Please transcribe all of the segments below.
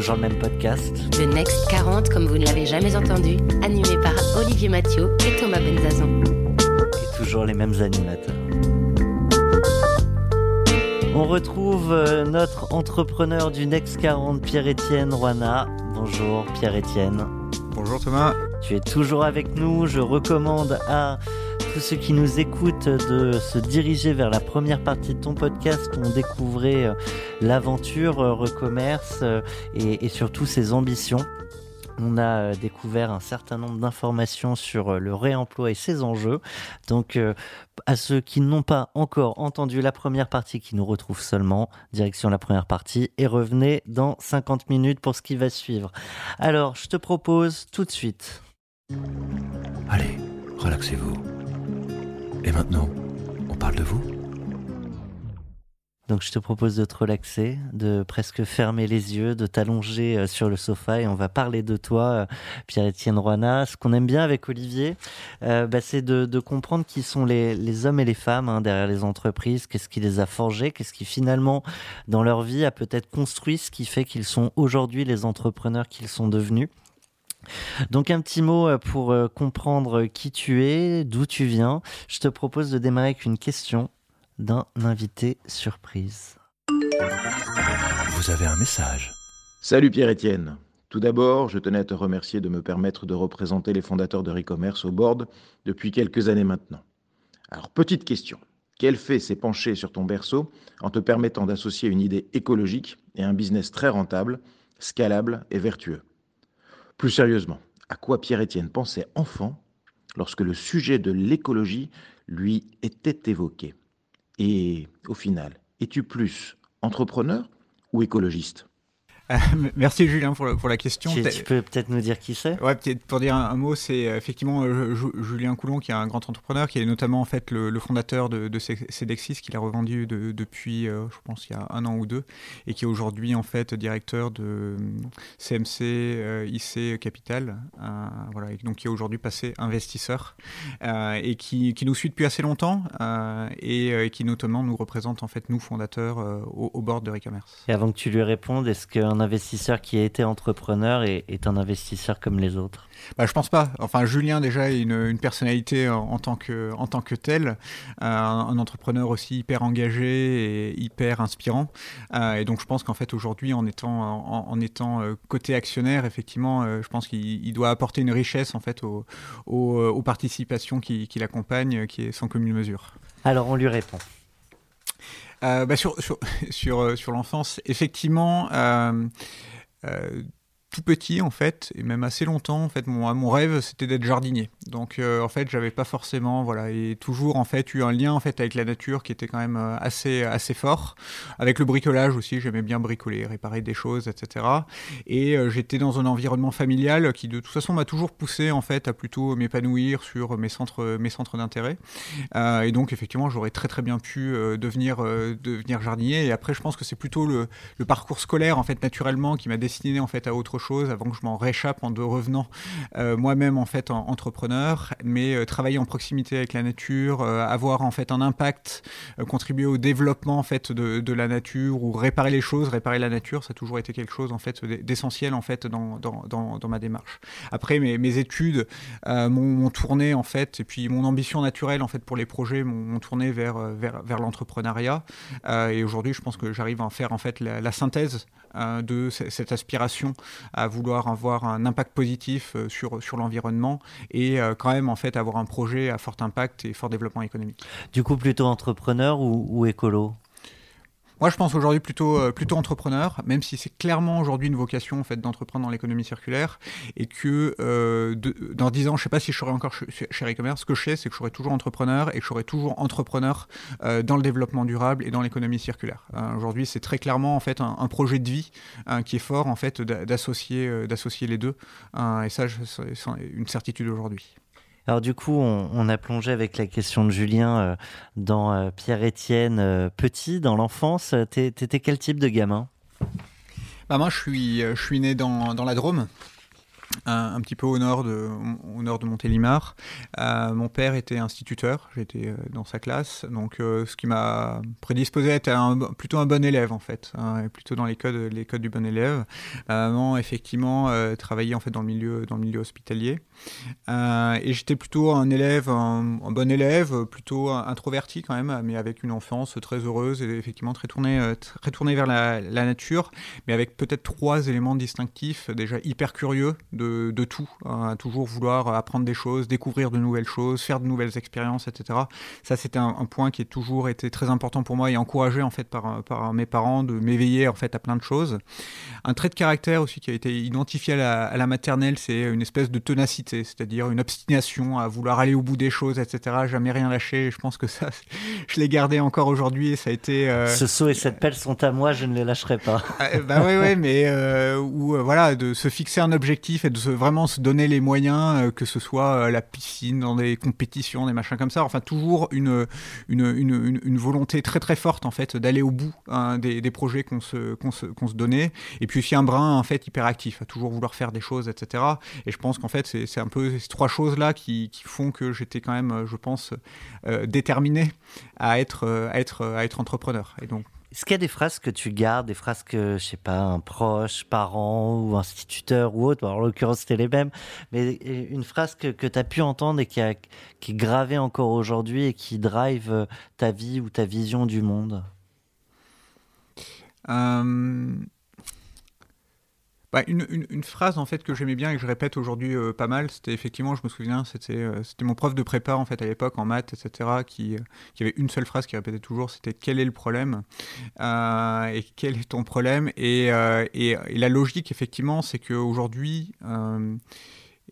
Toujours le même podcast. Le Next 40 comme vous ne l'avez jamais entendu, animé par Olivier Mathieu et Thomas Benzazan. Et toujours les mêmes animateurs. On retrouve euh, notre entrepreneur du Next 40, Pierre-Étienne Roana. Bonjour Pierre-Étienne. Bonjour Thomas. Tu es toujours avec nous. Je recommande à tous ceux qui nous écoutent de se diriger vers la première partie de ton podcast on découvrait euh, l'aventure euh, Recommerce et, et surtout ses ambitions. On a découvert un certain nombre d'informations sur le réemploi et ses enjeux. Donc, à ceux qui n'ont pas encore entendu la première partie, qui nous retrouvent seulement, direction la première partie, et revenez dans 50 minutes pour ce qui va suivre. Alors, je te propose tout de suite. Allez, relaxez-vous. Et maintenant, on parle de vous donc je te propose de te relaxer, de presque fermer les yeux, de t'allonger euh, sur le sofa et on va parler de toi, euh, Pierre-Étienne Roana. Ce qu'on aime bien avec Olivier, euh, bah, c'est de, comprendre qui sont les, hommes et les femmes hein, derrière les entreprises, qu'est-ce qui les a forgés, qu'est-ce qui finalement dans leur vie a peut-être construit ce qui fait qu'ils sont aujourd'hui les entrepreneurs qu'ils sont devenus. Donc un petit mot pour comprendre qui tu es, d'où tu viens. Je te propose de démarrer avec une question d'un invité surprise. Vous avez un message. Salut Pierre-Étienne. Tout d'abord, je tenais à te remercier de me permettre de représenter les fondateurs de Recommerce au board depuis quelques années maintenant. Alors, petite question. Quel fait s'est penché sur ton berceau en te permettant d'associer une idée écologique et un business très rentable, scalable et vertueux? Plus sérieusement, à quoi Pierre-Étienne pensait enfant lorsque le sujet de l'écologie lui était évoqué? Et au final, es-tu plus entrepreneur ou écologiste? Merci Julien pour, pour la question. Tu, peux peut-être nous dire qui c'est? Ouais, peut-être pour dire un, mot, c'est euh, effectivement euh, Julien Coulon qui est un grand entrepreneur, qui est notamment en fait le, fondateur de, de Cedexis, qu'il a revendu depuis, euh, je pense, il y a un an ou deux, et qui est aujourd'hui en fait directeur de CMC IC Capital, voilà, et donc qui est aujourd'hui passé investisseur et qui, qui, nous suit depuis assez longtemps et, qui notamment nous représente en fait nous fondateurs au, au, bord de Recommerce. Et avant que tu lui répondes, est-ce qu'un investisseur qui a été entrepreneur est, est un investisseur comme les autres bah, Je pense pas. Enfin, Julien, déjà, est une, une personnalité en, tant que, en tant que tel, euh, un, entrepreneur aussi hyper engagé et hyper inspirant. Euh, et donc, je pense qu'en fait, aujourd'hui, en étant, en, étant euh, côté actionnaire, effectivement, je pense qu'il doit apporter une richesse en fait aux, aux, participations qui, qui l'accompagnent, qui est sans commune mesure. Alors, on lui répond. Euh, bah sur, sur, sur, euh, sur l'enfance, effectivement, euh, euh, tout petit en fait et même assez longtemps en fait mon, mon rêve c'était d'être jardinier. Donc euh, en fait j'avais pas forcément voilà et toujours en fait eu un lien en fait avec la nature qui était quand même euh, assez assez fort. Avec le bricolage aussi j'aimais bien bricoler réparer des choses etc et euh, j'étais dans un environnement familial qui de toute façon m'a toujours poussé en fait à plutôt m'épanouir sur mes centres mes centres d'intérêt. Et donc effectivement j'aurais très très bien pu devenir devenir jardinier. Et après je pense que c'est plutôt le, parcours scolaire en fait naturellement qui m'a destiné en fait à autre avant que je m'en réchappe en revenant euh, moi-même en fait en entrepreneur, mais euh, travailler en proximité avec la nature, euh, avoir en fait un impact, contribuer au développement en fait de, de, la nature ou réparer les choses, réparer la nature, ça a toujours été quelque chose en fait d'essentiel en fait dans, dans, ma démarche. Après mes, études m'ont tourné en fait et puis mon ambition naturelle en fait pour les projets m'ont tourné vers vers, vers l'entrepreneuriat et aujourd'hui je pense que j'arrive à en faire en fait la synthèse de cette aspiration à vouloir avoir un impact positif euh, sur, sur l'environnement et euh, quand même en fait avoir un projet à fort impact et fort développement économique. Du coup, plutôt entrepreneur ou, ou écolo? Moi, je pense aujourd'hui plutôt, euh, plutôt entrepreneur, même si c'est clairement aujourd'hui une vocation en fait, d'entreprendre dans l'économie circulaire et que euh, de, dans 10 ans, je ne sais pas si je serai encore chez, e-commerce. Ce que je sais, c'est que je serai toujours entrepreneur et que je serai toujours entrepreneur euh, dans le développement durable et dans l'économie circulaire. Aujourd'hui, c'est très clairement en fait un, projet de vie qui est fort en fait d'associer d'associer les deux. et ça, c'est une certitude aujourd'hui. Alors du coup, on, a plongé avec la question de Julien euh, dans euh, Pierre-Étienne euh, petit, dans l'enfance. T'étais quel type de gamin? Bah Moi, je suis, je suis né dans, dans la Drôme un, petit peu au nord de, au nord de Montélimar. Euh, mon père était instituteur, j'étais euh, dans sa classe, donc euh, ce qui m'a prédisposé à être plutôt un bon élève en fait, hein, plutôt dans les codes, les codes du bon élève. maman effectivement travaillait en fait dans le milieu, dans le milieu hospitalier, et j'étais plutôt un élève, un, bon élève, plutôt introverti quand même, mais avec une enfance très heureuse et effectivement très tournée, très tournée vers la, nature, mais avec peut-être trois éléments distinctifs, déjà hyper curieux de tout, hein, toujours vouloir apprendre des choses, découvrir de nouvelles choses, faire de nouvelles expériences, etc. Ça, c'était un, un, point qui a toujours été très important pour moi et encouragé en fait par, par mes parents de m'éveiller en fait à plein de choses. Un trait de caractère aussi qui a été identifié à la, à la maternelle, c'est une espèce de ténacité, c'est-à-dire une obstination à vouloir aller au bout des choses, etc. Jamais rien lâcher. Je pense que ça, je l'ai gardé encore aujourd'hui et ça a été. Euh... Ce seau et cette pelle sont à moi, je ne les lâcherai pas. Euh, bah ouais, ouais, mais euh, où voilà, de se fixer un objectif et de vraiment se donner les moyens, euh, que ce soit euh, la piscine, dans des compétitions, des machins comme ça. Enfin, toujours une, une, une, volonté très très forte en fait d'aller au bout hein, des, des, projets qu'on se, qu'on se, qu'on se donnait. Et puis aussi un brin en fait hyperactif, à toujours vouloir faire des choses, etc. Et je pense qu'en fait, c'est un peu ces trois choses-là qui, font que j'étais quand même, je pense, euh, déterminé à être, à, être, à être entrepreneur. Et donc, est-ce qu'il y a des phrases que tu gardes, des phrases que, je sais pas, un proche, parent ou instituteur ou autre, en l'occurrence c'était les mêmes, mais une phrase que, tu as pu entendre et qui est gravée encore aujourd'hui et qui drive euh, ta vie ou ta vision du monde? Euh... Bah, une, une, une, phrase en fait que j'aimais bien et que je répète aujourd'hui euh, pas mal, c'était effectivement, je me souviens, c'était euh, c'était mon prof de prépa en fait à l'époque en maths, etc., qui, euh, qui avait une seule phrase qui répétait toujours, c'était quel est le problème euh, et quel est ton problème? Et, euh, et, et, la logique effectivement, c'est qu'aujourd'hui euh,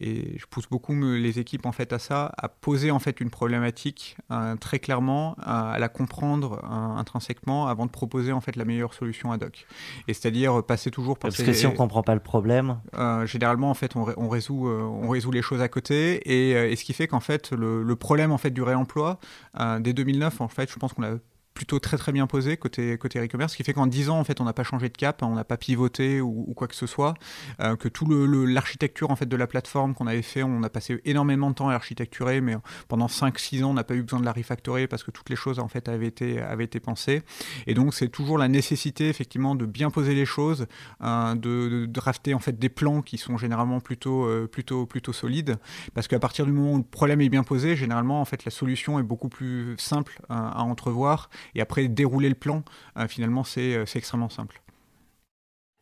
et je pousse beaucoup les équipes en fait à ça, à poser en fait une problématique euh, très clairement, à, à la comprendre euh, intrinsèquement avant de proposer en fait la meilleure solution ad hoc. Et c'est-à-dire passer toujours par parce ces, que si on comprend pas le problème, euh, généralement en fait on, on résout euh, on résout les choses à côté et, euh, et ce qui fait qu'en fait le, le, problème en fait du réemploi euh, dès 2009 en fait je pense qu'on a plutôt très très bien posé côté côté e-commerce, ce qui fait qu'en 10 ans en fait on n'a pas changé de cap, on n'a pas pivoté ou, quoi que ce soit, euh, que tout le l'architecture en fait de la plateforme qu'on avait fait, on a passé énormément de temps à architecturer, mais pendant 5-6 ans on n'a pas eu besoin de la refactorer parce que toutes les choses en fait avaient été avaient été pensées, et donc c'est toujours la nécessité effectivement de bien poser les choses, euh, de, drafter en fait des plans qui sont généralement plutôt euh, plutôt plutôt solides, parce qu'à partir du moment où le problème est bien posé, généralement en fait la solution est beaucoup plus simple euh, à entrevoir et après dérouler le plan, euh, finalement, c'est extrêmement simple.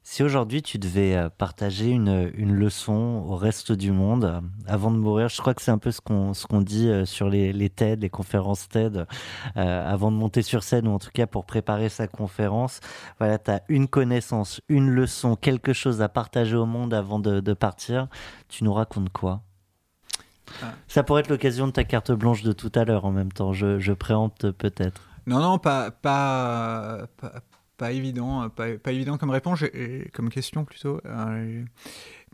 Si aujourd'hui tu devais euh, partager une, une, leçon au reste du monde euh, avant de mourir, je crois que c'est un peu ce qu'on qu'on dit sur les, les TED, les conférences TED, euh, avant de monter sur scène ou en tout cas pour préparer sa conférence. Voilà, tu as une connaissance, une leçon, quelque chose à partager au monde avant de, de partir. Tu nous racontes quoi? Ah. Ça pourrait être l'occasion de ta carte blanche de tout à l'heure en même temps. Je, je préempte peut-être. Non, non, pas, pas, pas, évident, pas, pas, évident comme réponse, comme question plutôt.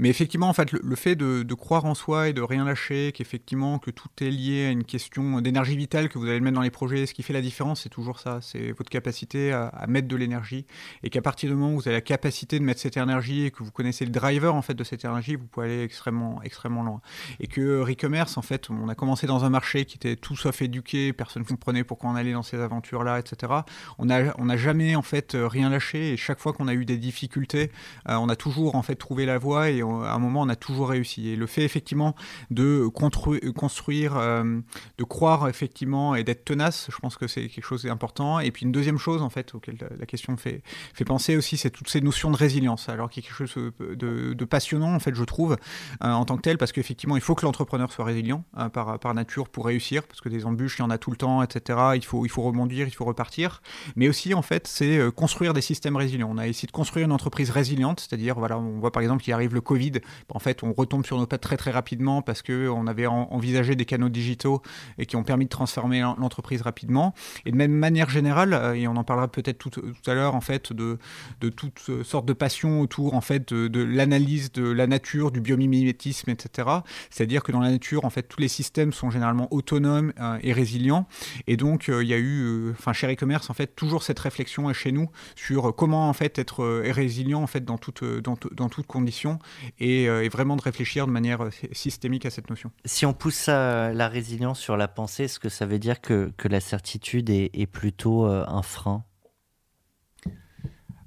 Euh, mais effectivement, en fait, le, fait de, croire en soi et de rien lâcher, qu'effectivement, que tout est lié à une question d'énergie vitale que vous allez mettre dans les projets, ce qui fait la différence, c'est toujours ça. C'est votre capacité à, mettre de l'énergie. Et qu'à partir du moment où vous avez la capacité de mettre cette énergie et que vous connaissez le driver, en fait, de cette énergie, vous pouvez aller extrêmement, extrêmement loin. Et que Recommerce, en fait, on a commencé dans un marché qui était tout sauf éduqué, personne ne comprenait pourquoi on allait dans ces aventures-là, etc. On n'a on a jamais, en fait, rien lâché. Et chaque fois qu'on a eu des difficultés, euh, on a toujours, en fait, trouvé la voie et un moment, on a toujours réussi. Et le fait effectivement de construire, de croire effectivement et d'être tenace, je pense que c'est quelque chose d'important. Et puis une deuxième chose en fait auquel la question fait, penser aussi, c'est toutes ces notions de résilience. Alors qu'il y a quelque chose de, passionnant en fait, je trouve, en tant que tel, parce qu'effectivement, il faut que l'entrepreneur soit résilient par, par nature pour réussir, parce que des embûches, il y en a tout le temps, etc. Il faut, il faut rebondir, il faut repartir. Mais aussi en fait, c'est construire des systèmes résilients. On a essayé de construire une entreprise résiliente, c'est-à-dire, voilà, on voit par exemple qu'il arrive le En fait, on retombe sur nos pattes très très rapidement parce qu'on avait envisagé des canaux digitaux et qui ont permis de transformer l'entreprise rapidement. Et de même manière générale, euh, et on en parlera peut-être tout, à l'heure, en fait, de, de toutes sortes de passions autour, en fait, de, l'analyse de la nature, du biomimétisme, etc. C'est-à-dire que dans la nature, en fait, tous les systèmes sont généralement autonomes euh, et résilients. Et donc, euh, il y a eu, enfin, chez e-commerce, en fait, toujours cette réflexion chez nous sur comment, en fait, être résilient, en fait, dans toute, dans, dans toutes conditions et, et, vraiment de réfléchir de manière systémique à cette notion. Si on pousse la résilience sur la pensée, est-ce que ça veut dire que, la certitude est, plutôt euh, un frein?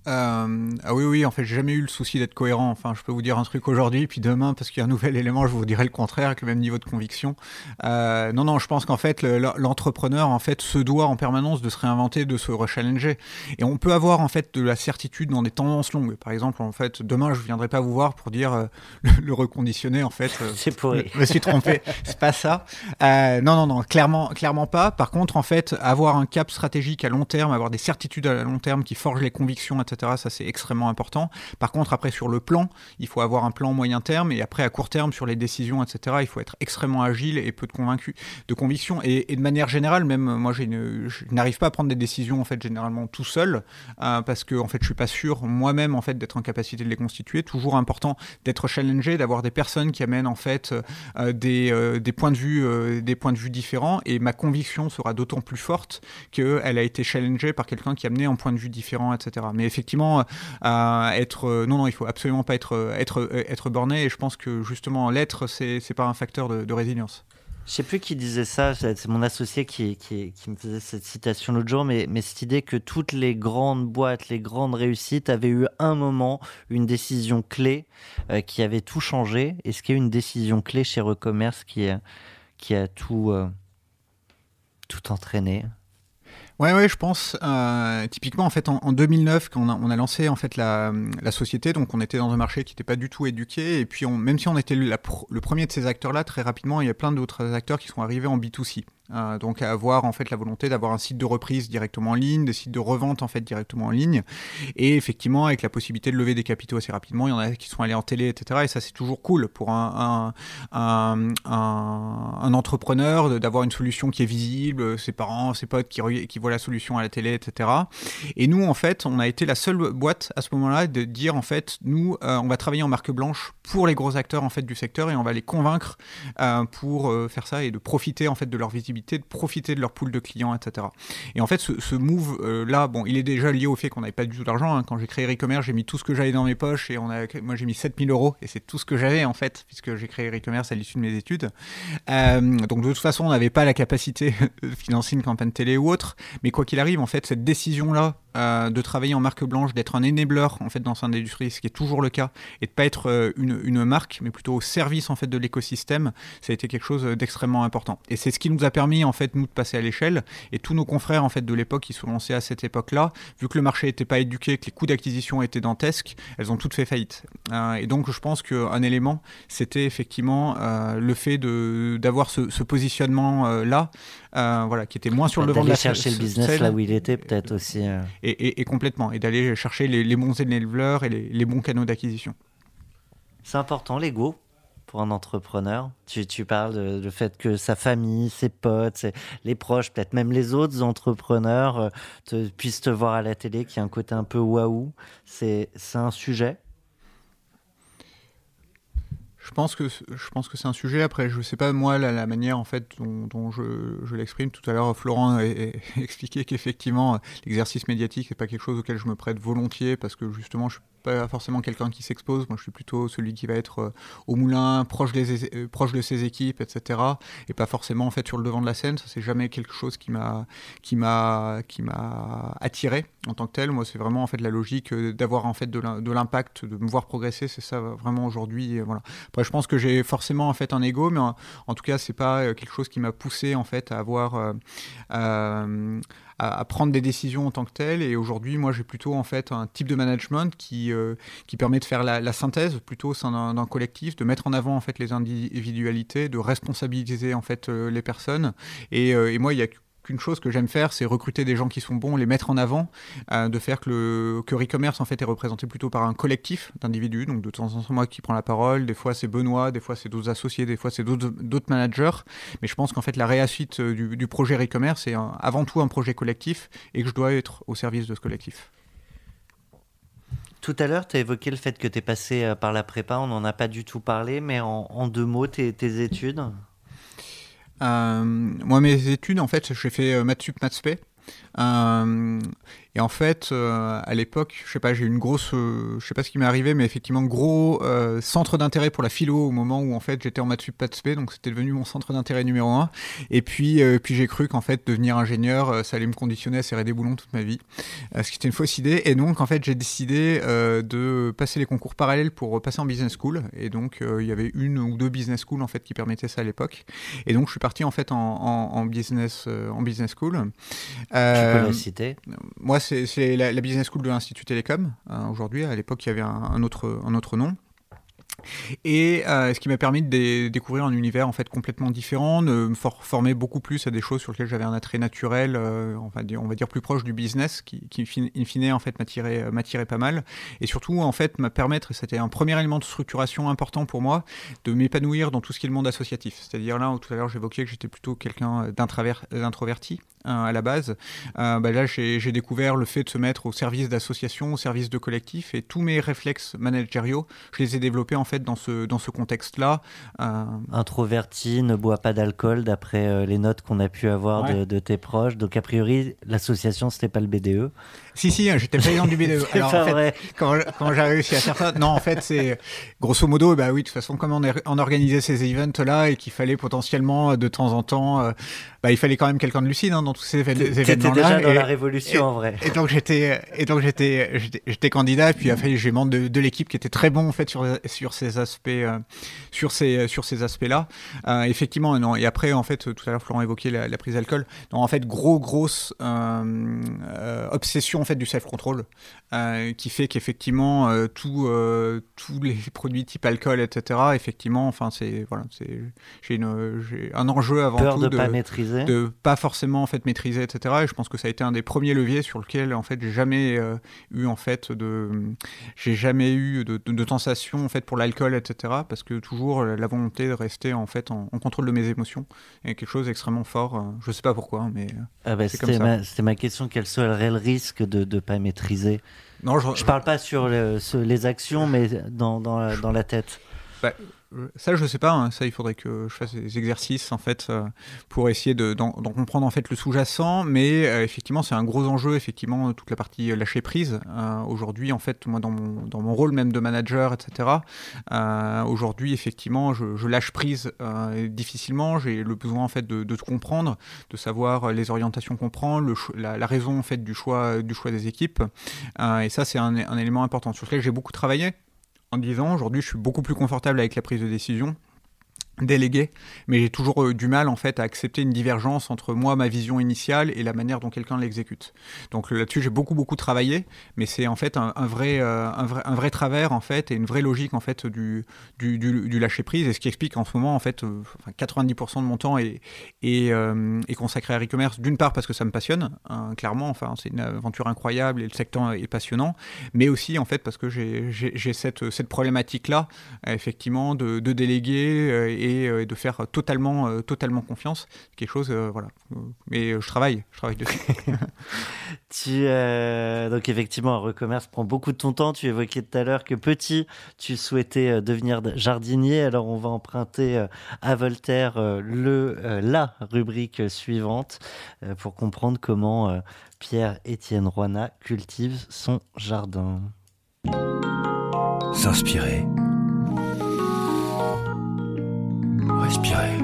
Euh, ah oui, oui, en fait, j'ai jamais eu le souci d'être cohérent. Enfin, je peux vous dire un truc aujourd'hui, puis demain, parce qu'il y a un nouvel élément, je vous dirai le contraire, avec le même niveau de conviction. Euh, non, non, je pense qu'en fait, l'entrepreneur, en fait, se doit en permanence de se réinventer, de se rechallenger. Et on peut avoir, en fait, de la certitude dans des tendances longues. Par exemple, en fait, demain, je viendrai pas vous voir pour dire euh, le, reconditionner, en fait. C'est pourri. Je me suis trompé. C'est pas ça. non, non, non, clairement, clairement pas. Par contre, en fait, avoir un cap stratégique à long terme, avoir des certitudes à long terme qui forgent les convictions, etc ça, c'est extrêmement important. Par contre, après, sur le plan, il faut avoir un plan moyen terme et après, à court terme, sur les décisions, etc., il faut être extrêmement agile et peu de, convaincu, de conviction. Et, de manière générale, même moi, je n'arrive pas à prendre des décisions, en fait, généralement tout seul, euh, parce que, en fait, je suis pas sûr moi-même, en fait, d'être en capacité de les constituer. Toujours important d'être challengé, d'avoir des personnes qui amènent, en fait, euh, des, euh, des, points de vue, des points de vue différents. Et ma conviction sera d'autant plus forte qu'elle a été challengée par quelqu'un qui a amené un point de vue différent, etc. Mais effectivement, à être. Euh, non, non, il faut absolument pas être, euh, être, euh, être borné. Et je pense que justement, l'être, c'est pas un facteur de, résilience. Je sais plus qui disait ça, c'est mon associé qui, qui, qui, me faisait cette citation l'autre jour, mais, mais cette idée que toutes les grandes boîtes, les grandes réussites avaient eu un moment, une décision clé qui avait tout changé. Est-ce qu'il y a une décision clé chez Recommerce qui a, qui a tout, tout entraîné? Ouais, ouais, je pense. Euh, typiquement, en fait, en, 2009, quand on a, lancé en fait la, société, donc on était dans un marché qui n'était pas du tout éduqué, et puis on, même si on était le premier de ces acteurs-là, très rapidement, il y a plein d'autres acteurs qui sont arrivés en B2C. Euh, donc à avoir en fait la volonté d'avoir un site de reprise directement en ligne, des sites de revente en fait directement en ligne, et effectivement avec la possibilité de lever des capitaux assez rapidement. Il y en a qui sont allés en télé, etc. Et ça c'est toujours cool pour un, un, un, entrepreneur d'avoir une solution qui est visible, ses parents, ses potes qui, voient la solution à la télé, etc. Et nous en fait, on a été la seule boîte à ce moment-là de dire en fait, nous euh, on va travailler en marque blanche pour les gros acteurs en fait du secteur et on va les convaincre euh, pour faire ça et de profiter en fait de leur visibilité de profiter de leur pool de clients, etc. Et en fait, ce, move euh, là, bon, il est déjà lié au fait qu'on n'avait pas du tout d'argent. Hein. Quand j'ai créé e-commerce, j'ai mis tout ce que j'avais dans mes poches et on a, moi j'ai mis 7000 euros et c'est tout ce que j'avais en fait, puisque j'ai créé e-commerce à l'issue de mes études. Euh, donc de toute façon, on n'avait pas la capacité de financer une campagne télé ou autre. Mais quoi qu'il arrive, en fait, cette décision là euh, de travailler en marque blanche, d'être un enabler en fait dans cette industrie, ce qui est toujours le cas, et de pas être euh, une, marque, mais plutôt au service en fait de l'écosystème, ça a été quelque chose d'extrêmement important. Et c'est ce qui nous a permis en fait nous de passer à l'échelle. Et tous nos confrères en fait de l'époque qui sont lancés à cette époque-là, vu que le marché n'était pas éduqué, que les coûts d'acquisition étaient dantesques, elles ont toutes fait faillite. Euh, et donc je pense qu'un élément, c'était effectivement le fait d'avoir ce, ce positionnement là, voilà, qui était moins sur le devant de la chercher le business là où il était peut-être aussi et, complètement, et d'aller chercher les, bons éleveurs et les, bons canaux d'acquisition. C'est important l'ego pour un entrepreneur. Tu, tu parles du fait que sa famille, ses potes, les proches, peut-être même les autres entrepreneurs euh, te, puissent te voir à la télé, qui a un côté un peu waouh. C'est un sujet je pense que je pense que c'est un sujet. Après, je sais pas moi la, manière en fait dont, je, l'exprime. Tout à l'heure, Florent a, expliqué qu'effectivement l'exercice médiatique n'est pas quelque chose auquel je me prête volontiers parce que justement je suis pas forcément quelqu'un qui s'expose. Moi, je suis plutôt celui qui va être au moulin, proche, des, proche de ses équipes, etc. Et pas forcément en fait sur le devant de la scène. Ça, c'est jamais quelque chose qui m'a qui m'a qui m'a attiré en tant que tel. Moi, c'est vraiment en fait la logique d'avoir en fait de l'impact, de me voir progresser. C'est ça vraiment aujourd'hui. Voilà. Après, je pense que j'ai forcément en fait un ego, mais en, tout cas, c'est pas quelque chose qui m'a poussé en fait à avoir euh, à, prendre des décisions en tant que tel. Et aujourd'hui, moi, j'ai plutôt en fait un type de management qui, euh, qui permet de faire la, synthèse plutôt au sein d'un collectif, de mettre en avant en fait les individualités, de responsabiliser en fait euh, les personnes. Et, et moi, il y a qu'une chose que j'aime faire, c'est recruter des gens qui sont bons, les mettre en avant, euh, de faire que le que Recommerce en fait est représenté plutôt par un collectif d'individus. Donc de temps en temps moi qui prends la parole, des fois c'est Benoît, des fois c'est d'autres associés, des fois c'est d'autres managers. Mais je pense qu'en fait la réussite euh, du, projet Recommerce est avant tout un projet collectif et que je dois être au service de ce collectif. Tout à l'heure, tu as évoqué le fait que tu es passé euh, par la prépa, on n'en a pas du tout parlé, mais en, deux mots, tes, études? Moi, mes études, en fait, j'ai fait euh, maths sup, maths spé. Euh, et en fait, euh, à l'époque, je sais pas, j'ai eu une grosse, euh, je sais pas ce qui m'est arrivé, mais effectivement, gros euh, centre d'intérêt pour la philo au moment où en fait j'étais en maths sup, maths spé, donc c'était devenu mon centre d'intérêt numéro un. Et puis, puis j'ai cru qu'en fait devenir ingénieur, ça allait me conditionner à serrer des boulons toute ma vie, ce qui était une fausse idée. Et donc en fait, j'ai décidé de passer les concours parallèles pour passer en business school. Et donc il y avait une ou deux business schools en fait qui permettaient ça à l'époque. Et donc je suis parti en fait en, en, business, en business school. tu peux la citer? Moi, c'est la, business school de l'Institut Télécom. Hein, aujourd'hui, à l'époque, il y avait un, autre, un autre nom. Et euh, ce qui m'a permis de découvrir un univers en fait complètement différent, de me former beaucoup plus à des choses sur lesquelles j'avais un attrait naturel, euh, on, va dire, plus proche du business, qui, qui in fine en fait m'attirait pas mal, et surtout en fait me permettre, c'était un premier élément de structuration important pour moi, de m'épanouir dans tout ce qui est le monde associatif. C'est-à-dire là, où tout à l'heure j'évoquais que j'étais plutôt quelqu'un d'introverti hein, à la base, euh, bah là j'ai découvert le fait de se mettre au service d'associations, au service de collectifs, et tous mes réflexes managériaux, je les ai développés en fait dans ce, dans ce contexte-là. Euh, Introverti, ne boit pas d'alcool d'après euh, les notes qu'on a pu avoir de, de, tes proches. Donc a priori, l'association, c'était pas le BDE. Si, si, hein, j'étais président du BDE. Alors, en fait, quand, quand j'ai réussi à faire ça, non, en fait, c'est grosso modo, bah oui, de toute façon, comme on, on organisait ces events-là et qu'il fallait potentiellement de temps en temps, euh, bah, il fallait quand même quelqu'un de lucide hein, dans tous ces événements-là. Déjà dans la révolution, en vrai. Et donc j'étais, et donc j'étais, j'étais candidat, et puis après j'ai membre de, de l'équipe qui était très bon en fait sur sur ces aspects, euh, sur ces sur ces aspects-là. Euh, effectivement, non. Et après, en fait, tout à l'heure Florent évoquait la, la prise d'alcool. Non, en fait, gros grosse euh, obsession fait du self-control euh, qui fait qu'effectivement euh, tout, euh, tous les produits type alcool etc effectivement enfin c'est voilà c'est j'ai un enjeu avant Peur tout de, pas maîtriser de pas forcément en fait maîtriser etc et je pense que ça a été un des premiers leviers sur lequel en fait j'ai jamais eu en fait de j'ai jamais eu de, de, de sensation en fait pour l'alcool etc parce que toujours la volonté de rester en fait en, contrôle de mes émotions est quelque chose d'extrêmement fort je sais pas pourquoi mais ah bah, c'était ma, ma, question quel serait le risque de ne pas maîtriser? Non, je, je parle pas sur les actions, mais dans, dans, la, dans la tête. Bah, ça, je sais pas. Hein. Ça, il faudrait que je fasse des exercices en fait euh, pour essayer d'en comprendre en fait le sous-jacent. Mais euh, effectivement, c'est un gros enjeu. Effectivement, toute la partie euh, lâcher prise. aujourd'hui, en fait, moi, dans mon, rôle même de manager, etc. aujourd'hui, effectivement, je, lâche prise difficilement. J'ai le besoin en fait de, de, comprendre, de savoir les orientations qu'on prend, la, raison en fait du choix du choix des équipes. et ça, c'est un, un élément important sur lequel j'ai beaucoup travaillé en disant aujourd'hui je suis beaucoup plus confortable avec la prise de décision délégué, mais j'ai toujours euh, du mal en fait à accepter une divergence entre moi, ma vision initiale et la manière dont quelqu'un l'exécute. Donc là-dessus j'ai beaucoup beaucoup travaillé, mais c'est en fait un, vrai, euh, un, vrai, un vrai travers en fait et une vraie logique en fait du, du, du, lâcher prise et ce qui explique en ce moment en fait 90% euh, de mon temps est, est, consacré à e-commerce d'une part parce que ça me passionne hein, clairement, enfin c'est une aventure incroyable et le secteur est passionnant, mais aussi en fait parce que j'ai cette, cette problématique là effectivement de, de déléguer euh, et, de faire totalement, euh, totalement confiance. Quelque chose, euh, voilà. Mais je travaille, je travaille dessus. tu, donc effectivement, un recommerce prend beaucoup de ton temps. Tu évoquais tout à l'heure que petit, tu souhaitais devenir jardinier. Alors on va emprunter à Voltaire le, la rubrique suivante pour comprendre comment Pierre-Étienne Roina cultive son jardin. Vous Respirez.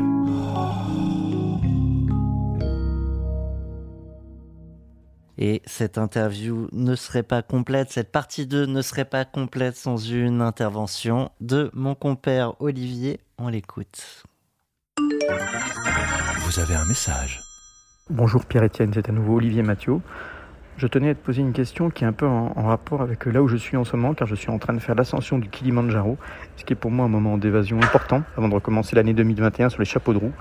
Et cette interview ne serait pas complète, cette partie 2 ne serait pas complète sans une intervention de mon compère Olivier. On l'écoute. Vous avez un message. Bonjour Pierre-Etienne, c'est à nouveau Olivier Mathieu. Je tenais à te poser une question qui est un peu en, rapport avec là où je suis en ce moment, car je suis en train de faire l'ascension du Kilimanjaro, ce qui est pour moi un moment d'évasion important avant de recommencer l'année 2021 sur les chapeaux de roue.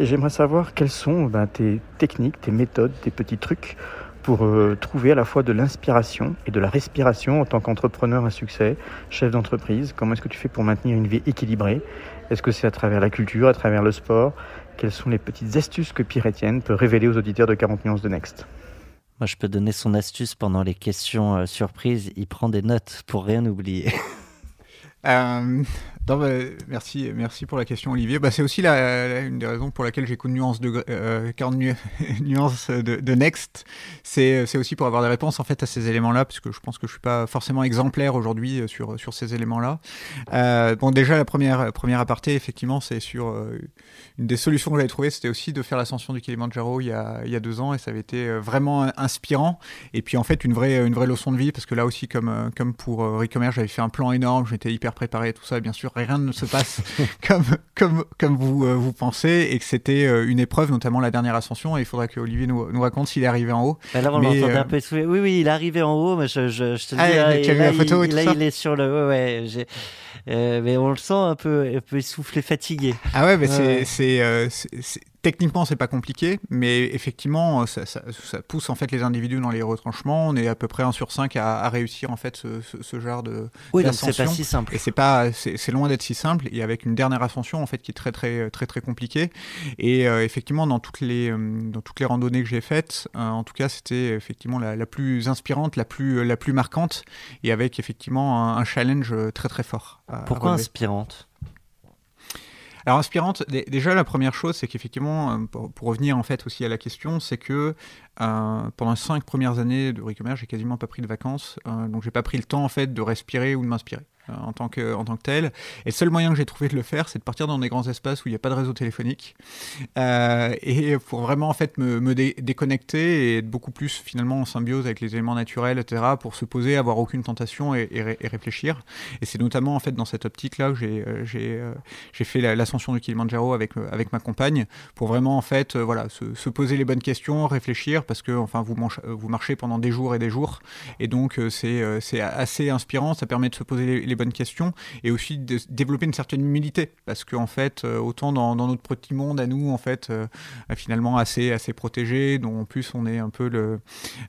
Et j'aimerais savoir quelles sont ben, tes techniques, tes méthodes, tes petits trucs pour euh, trouver à la fois de l'inspiration et de la respiration en tant qu'entrepreneur à succès, chef d'entreprise. Comment est-ce que tu fais pour maintenir une vie équilibrée? Est-ce que c'est à travers la culture, à travers le sport? Quelles sont les petites astuces que Pierre-Etienne peut révéler aux auditeurs de 40 nuances de Next? Moi, je peux donner son astuce pendant les questions euh, surprises. Il prend des notes pour rien oublier. euh, non, bah, merci, merci pour la question, Olivier. Bah, c'est aussi la, la, une des raisons pour laquelle j'écoute nuances de, euh, 40 nu nuances de, de Next. C'est, aussi pour avoir des réponses en fait à ces éléments-là, parce que je pense que je suis pas forcément exemplaire aujourd'hui euh, sur, sur ces éléments-là. Euh, bon, déjà la première première aparté, effectivement, c'est sur euh, une des solutions que j'avais trouvées, c'était aussi de faire l'ascension du Kilimanjaro il y a il y a deux ans, et ça avait été euh, vraiment inspirant. Et puis en fait une vraie une vraie leçon de vie, parce que là aussi comme euh, comme pour Ricomer, j'avais fait un plan énorme, j'étais hyper préparé, tout ça, bien sûr rien ne se passe comme, comme, comme vous, euh, vous pensez et que c'était euh, une épreuve, notamment la dernière ascension. Et il faudrait que Olivier nous, nous raconte s'il est arrivé en haut. Bah là, on l'entendait un peu essoufflé. Oui, oui, il est arrivé en haut, mais je, je, je te ah, dis, là, la photo il, et là il est sur le. Ouais, ouais. Euh, mais on le sent un peu, un peu essoufflé, fatigué. Ah ouais, mais c'est. Euh, techniquement, c'est pas compliqué, mais effectivement, ça, ça, ça, pousse en fait les individus dans les retranchements. On est à peu près 1 sur 5 à, à réussir en fait ce, ce, ce genre de. Oui, donc c'est pas si simple. Et c'est pas, c'est loin d'être si simple. Et avec une dernière ascension en fait qui est très très très très compliquée. Et euh, effectivement, dans toutes les euh, dans toutes les randonnées que j'ai faites, euh, en tout cas, c'était effectivement la, la, plus inspirante, la plus la plus marquante, et avec effectivement un, un challenge très très fort. Pourquoi inspirante? Alors inspirante, déjà la première chose, c'est qu'effectivement, pour, pour, revenir en fait aussi à la question, c'est que euh, pendant cinq premières années de Ricomer, j'ai quasiment pas pris de vacances, euh, donc j'ai pas pris le temps en fait de respirer ou de m'inspirer. Euh, en, tant que, en tant que tel. Et le seul moyen que j'ai trouvé de le faire, c'est de partir dans des grands espaces où il n'y a pas de réseau téléphonique. Euh, et pour vraiment en fait me, me dé déconnecter et être beaucoup plus finalement en symbiose avec les éléments naturels, etc. pour se poser, avoir aucune tentation et, et, ré et réfléchir. Et c'est notamment en fait dans cette optique-là que j'ai euh, j'ai fait l'ascension la, du Kilimanjaro avec, avec ma compagne pour vraiment en fait voilà, se, se, poser les bonnes questions, réfléchir parce que enfin vous, vous marchez pendant des jours et des jours. Et donc c'est assez inspirant, ça permet de se poser les, les bonnes questions et aussi de développer une certaine humilité. Parce qu'en en fait euh, autant dans, dans, notre petit monde à nous en fait euh, finalement assez assez protégé dont en plus on est un peu le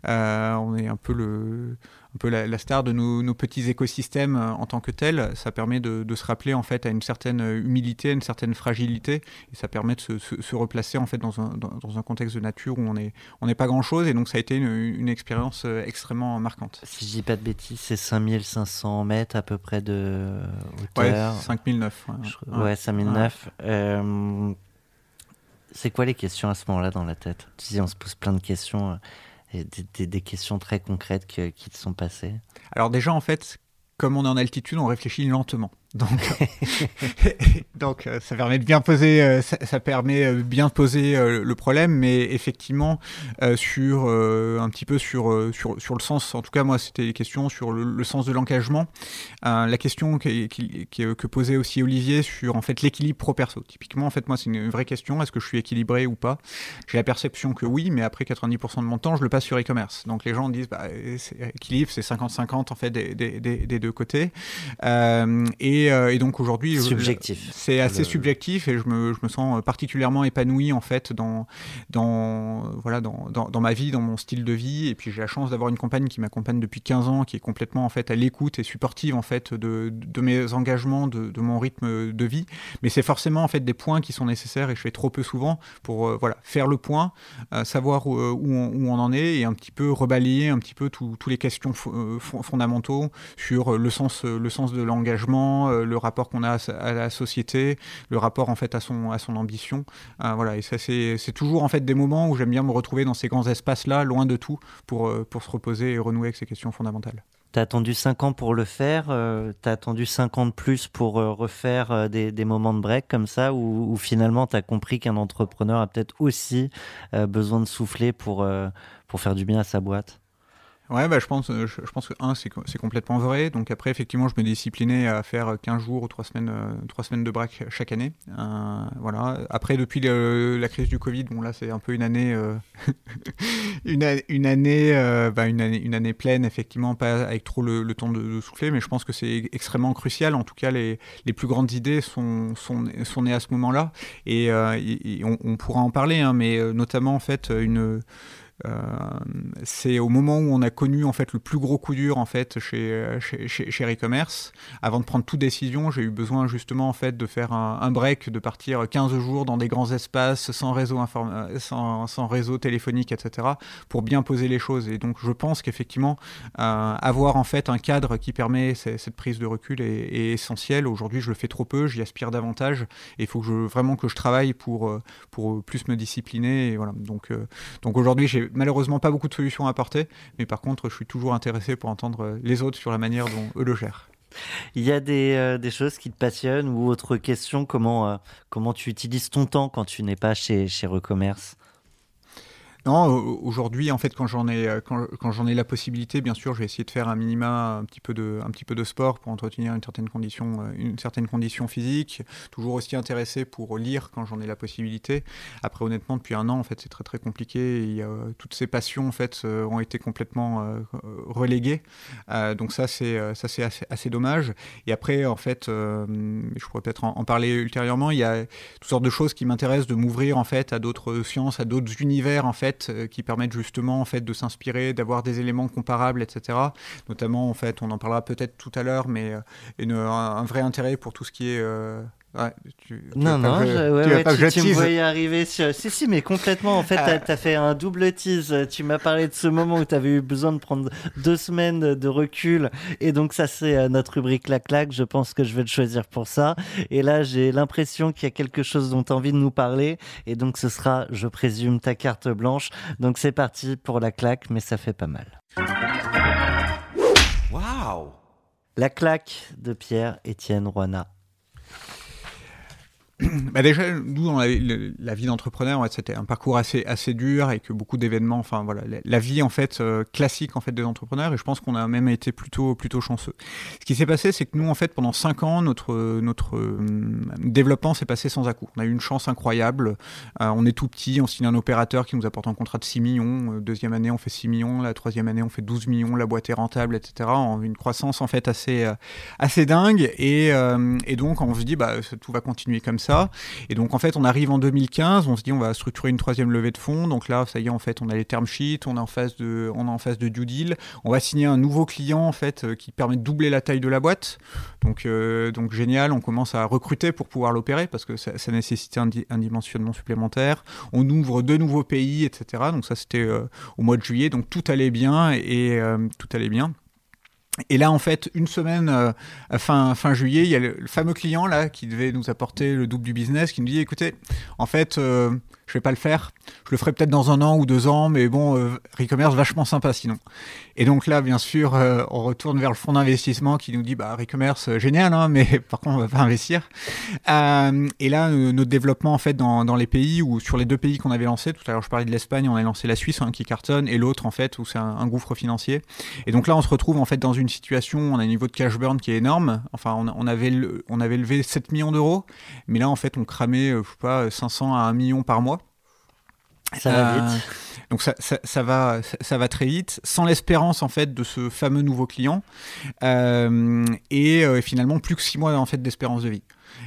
euh, on est un peu le un peu la, la star de nos, nos, petits écosystèmes en tant que tel ça permet de, de, se rappeler en fait à une certaine humilité une certaine fragilité et ça permet de se, se, se replacer en fait dans un, dans, dans, un contexte de nature où on est on n'est pas grand chose et donc ça a été une, une expérience extrêmement marquante si je dis pas de bêtises c'est 5500 mètres à peu près de hauteur. Ouais, 5009. Ouais, ouais 5009. Ouais. Euh, c'est quoi les questions à ce moment-là dans la tête? Tu dis, on se pose plein de questions, euh, des, questions très concrètes qui te sont passées? Alors déjà, en fait, comme on est en altitude, on réfléchit lentement. Donc, donc euh, ça permet de bien poser, euh, ça, ça, permet euh, bien poser le problème, mais effectivement sur un petit peu sur, sur sur le sens. En tout cas, moi, c'était des questions sur le, le sens de l'engagement. la question qui, qui, qui, que posait aussi Olivier sur en fait l'équilibre pro perso. Typiquement, en fait, moi, c'est une vraie question. Est-ce que je suis équilibré ou pas? J'ai la perception que oui, mais après 90% de mon temps, je le passe sur e-commerce. Donc les gens disent, bah, équilibre, c'est 50-50 en fait des, des, des, des deux côtés. et et, euh, et, donc aujourd'hui, subjectif. C'est assez le... subjectif et je me, je me, sens particulièrement épanoui en fait dans dans voilà dans, dans, dans, ma vie, dans mon style de vie. Et puis j'ai la chance d'avoir une compagne qui m'accompagne depuis 15 ans, qui est complètement en fait à l'écoute et supportive en fait de, de mes engagements, de, de, mon rythme de vie. Mais c'est forcément en fait des points qui sont nécessaires et je fais trop peu souvent pour euh, voilà faire le point, euh, savoir où, où, on, où, on, en est et un petit peu rebalayer un petit peu tous les questions fondamentaux sur le sens le sens de l'engagement le rapport qu'on a à la société, le rapport en fait à son, à son ambition. Euh, voilà, et ça c'est toujours en fait des moments où j'aime bien me retrouver dans ces grands espaces-là, loin de tout, pour, euh, pour se reposer et renouer avec ces questions fondamentales. T'as attendu 5 ans pour le faire, euh, t'as attendu 5 ans de plus pour euh, refaire euh, des, des, moments de break comme ça, ou, ou finalement t'as compris qu'un entrepreneur a peut-être aussi euh, besoin de souffler pour, euh, pour faire du bien à sa boîte? Ouais, bah, je, pense, je, je pense que, un, c'est complètement vrai. Donc après, effectivement, je me disciplinais à faire 15 jours ou 3 semaines, euh, 3 semaines de break chaque année. Euh, voilà. Après, depuis la crise du Covid, bon là, c'est un peu une année, euh, une, une, année, bah, une, année, une année pleine, effectivement, pas avec trop le, temps de, souffler, mais je pense que c'est extrêmement crucial. En tout cas, les, les plus grandes idées sont, sont, sont nées à ce moment-là. Et, on, pourra en parler, hein, mais notamment, en fait, une euh, c'est au moment où on a connu en fait le plus gros coup dur en fait chez chez, e-commerce. Avant de prendre toute décision, j'ai eu besoin justement en fait de faire un, break, de partir 15 jours dans des grands espaces sans réseau sans, sans, réseau téléphonique, etc. pour bien poser les choses. Et donc je pense qu'effectivement euh, avoir en fait un cadre qui permet cette prise de recul est, essentiel. Aujourd'hui, je le fais trop peu, j'y aspire davantage et il faut que vraiment que je travaille pour pour plus me discipliner. Et voilà. Donc euh, donc aujourd'hui, j'ai malheureusement pas beaucoup de solutions à apporter, mais par contre, je suis toujours intéressé pour entendre les autres sur la manière dont eux le gèrent. Il y a des, euh, choses qui te passionnent ou autre question comment, euh, comment tu utilises ton temps quand tu n'es pas chez, chez Recommerce? Non, aujourd'hui, en fait, quand j'en ai, quand, quand j'en ai la possibilité, bien sûr, je vais essayer de faire un minima, un petit peu de, un petit peu de sport pour entretenir une certaine condition, une certaine condition physique. Toujours aussi intéressé pour lire quand j'en ai la possibilité. Après, honnêtement, depuis un an, en fait, c'est très très compliqué. Il y a, toutes ces passions, en fait, ont été complètement euh, reléguées. Euh, donc ça, c'est, ça, c'est assez, assez, dommage. Et après, en fait, euh, je pourrais peut-être en, en, parler ultérieurement. Il y a toutes sortes de choses qui m'intéressent, de m'ouvrir en fait à d'autres sciences, à d'autres univers, en fait qui permettent justement en fait de s'inspirer, d'avoir des éléments comparables, etc. Notamment en fait, on en parlera peut-être tout à l'heure, mais un, un, vrai intérêt pour tout ce qui est euh, Ouais, tu, tu non, non, je, ouais, ouais, tu, tu, me voyais arriver sur... Si, si, mais complètement. En fait, ah. tu as, fait un double tease. Tu m'as parlé de ce moment où tu avais eu besoin de prendre deux semaines de recul. Et donc, ça, c'est notre rubrique clac-clac. Je pense que je vais le choisir pour ça. Et là, j'ai l'impression qu'il y a quelque chose dont tu as envie de nous parler. Et donc, ce sera, je présume, ta carte blanche. Donc, c'est parti pour la claque, mais ça fait pas mal. Waouh La claque de Pierre-Étienne Roina bah déjà, nous, dans la, vie d'entrepreneur, c'était un parcours assez, dur et que beaucoup d'événements, enfin voilà, la, vie en fait euh, classique en fait des entrepreneurs et je pense qu'on a même été plutôt, chanceux. Ce qui s'est passé, c'est que nous, en fait, pendant cinq ans, notre, euh, développement s'est passé sans à-coup. On a eu une chance incroyable. Euh, on est tout petit, on signe un opérateur qui nous apporte un contrat de 6 millions. Deuxième année, on fait 6 millions. La troisième année, on fait 12 millions. La boîte est rentable, etc. En une croissance en fait assez, dingue et, et donc on se dit, bah, tout va continuer comme ça Et donc en fait, on arrive en 2015, on se dit on va structurer une troisième levée de fonds. Donc là, ça y est, en fait, on a les term sheets, on est en phase de, on est en phase de due deal. On va signer un nouveau client en fait euh, qui permet de doubler la taille de la boîte. Donc euh, donc génial, on commence à recruter pour pouvoir l'opérer parce que ça, ça nécessitait un, di un, dimensionnement supplémentaire. On ouvre deux nouveaux pays, etc. Donc ça c'était euh, au mois de juillet. Donc tout allait bien et tout allait bien. Et là, en fait, une semaine euh, fin, juillet, il y a le, le, fameux client là qui devait nous apporter le double du business qui nous dit écoutez, en fait, euh, je vais pas le faire. Je le ferai peut-être dans un an ou deux ans, mais bon, euh, e-commerce vachement sympa sinon. Et donc là, bien sûr, euh, on retourne vers le fonds d'investissement qui nous dit bah e-commerce euh, génial, hein, mais par contre on va pas investir. Et là, notre développement en fait dans, dans, les pays ou sur les deux pays qu'on avait lancés, tout à l'heure je parlais de l'Espagne, on a lancé la Suisse hein, qui cartonne, et l'autre en fait où c'est un, un, gouffre financier. Et donc là, on se retrouve en fait dans une situation, on a un niveau de cash burn qui est énorme. Enfin, on, avait on avait levé 7 millions d'euros, mais là en fait on cramait, je sais pas, 500 à 1 million par mois. Ça va vite. Euh, donc ça, ça, ça, va, ça va très vite, sans l'espérance en fait de ce fameux nouveau client, euh, et euh, finalement plus que six mois en fait d'espérance de vie.